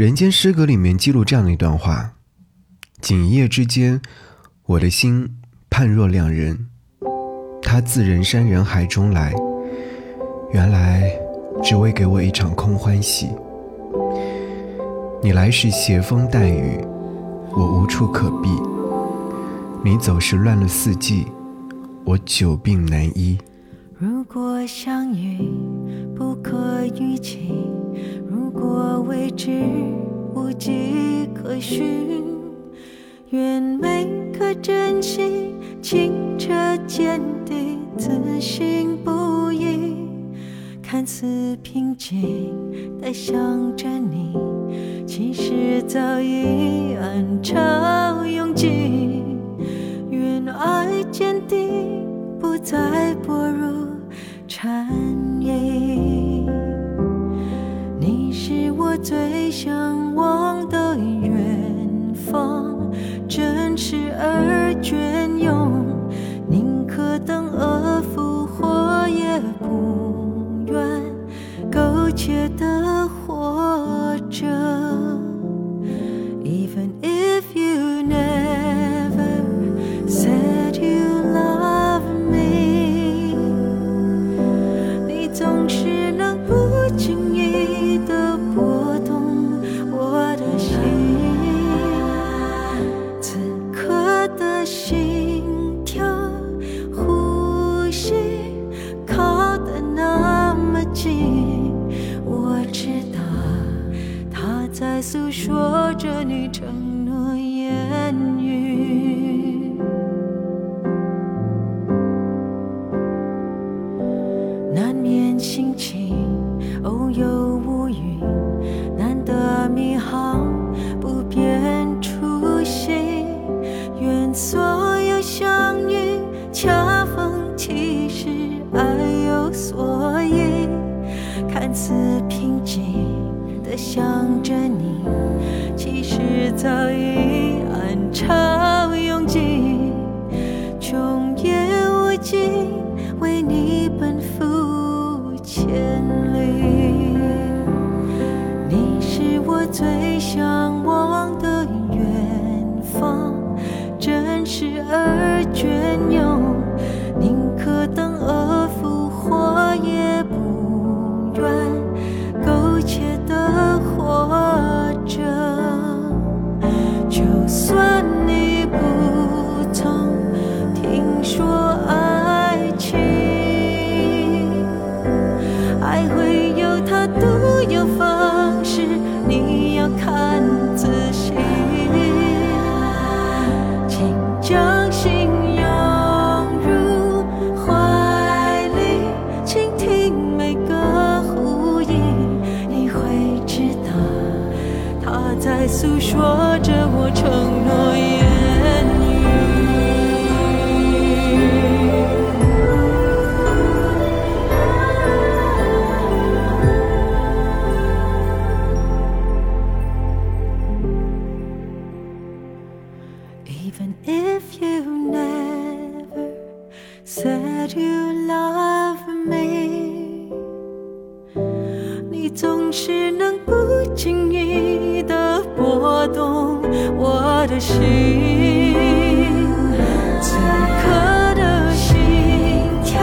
人间失格里面记录这样的一段话：仅一夜之间，我的心判若两人。他自人山人海中来，原来只为给我一场空欢喜。你来时携风带雨，我无处可避；你走时乱了四季，我久病难医。如果相遇不可预期，未知无迹可寻，愿每颗真心清澈见底，自信不疑。看似平静的想着你，其实早已暗潮涌起。愿爱坚定，不再薄如。蝉翼，向往的远方，真实而隽永，宁可等而复活，也不愿。苟且的诉说着你承诺言语。难免心情偶有乌云，最向往的远方，真实而隽永，宁可等诉说着我承诺言语。Even if you never said you love me，你总是能不经意我的心。此刻的心跳、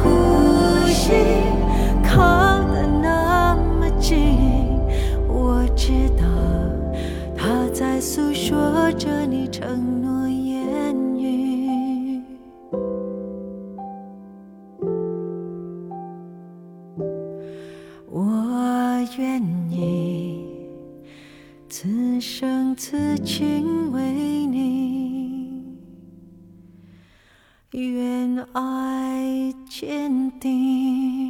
呼吸靠得那么近，我知道。它在诉说着你承诺言语。我愿意此生此情为你，愿爱坚定。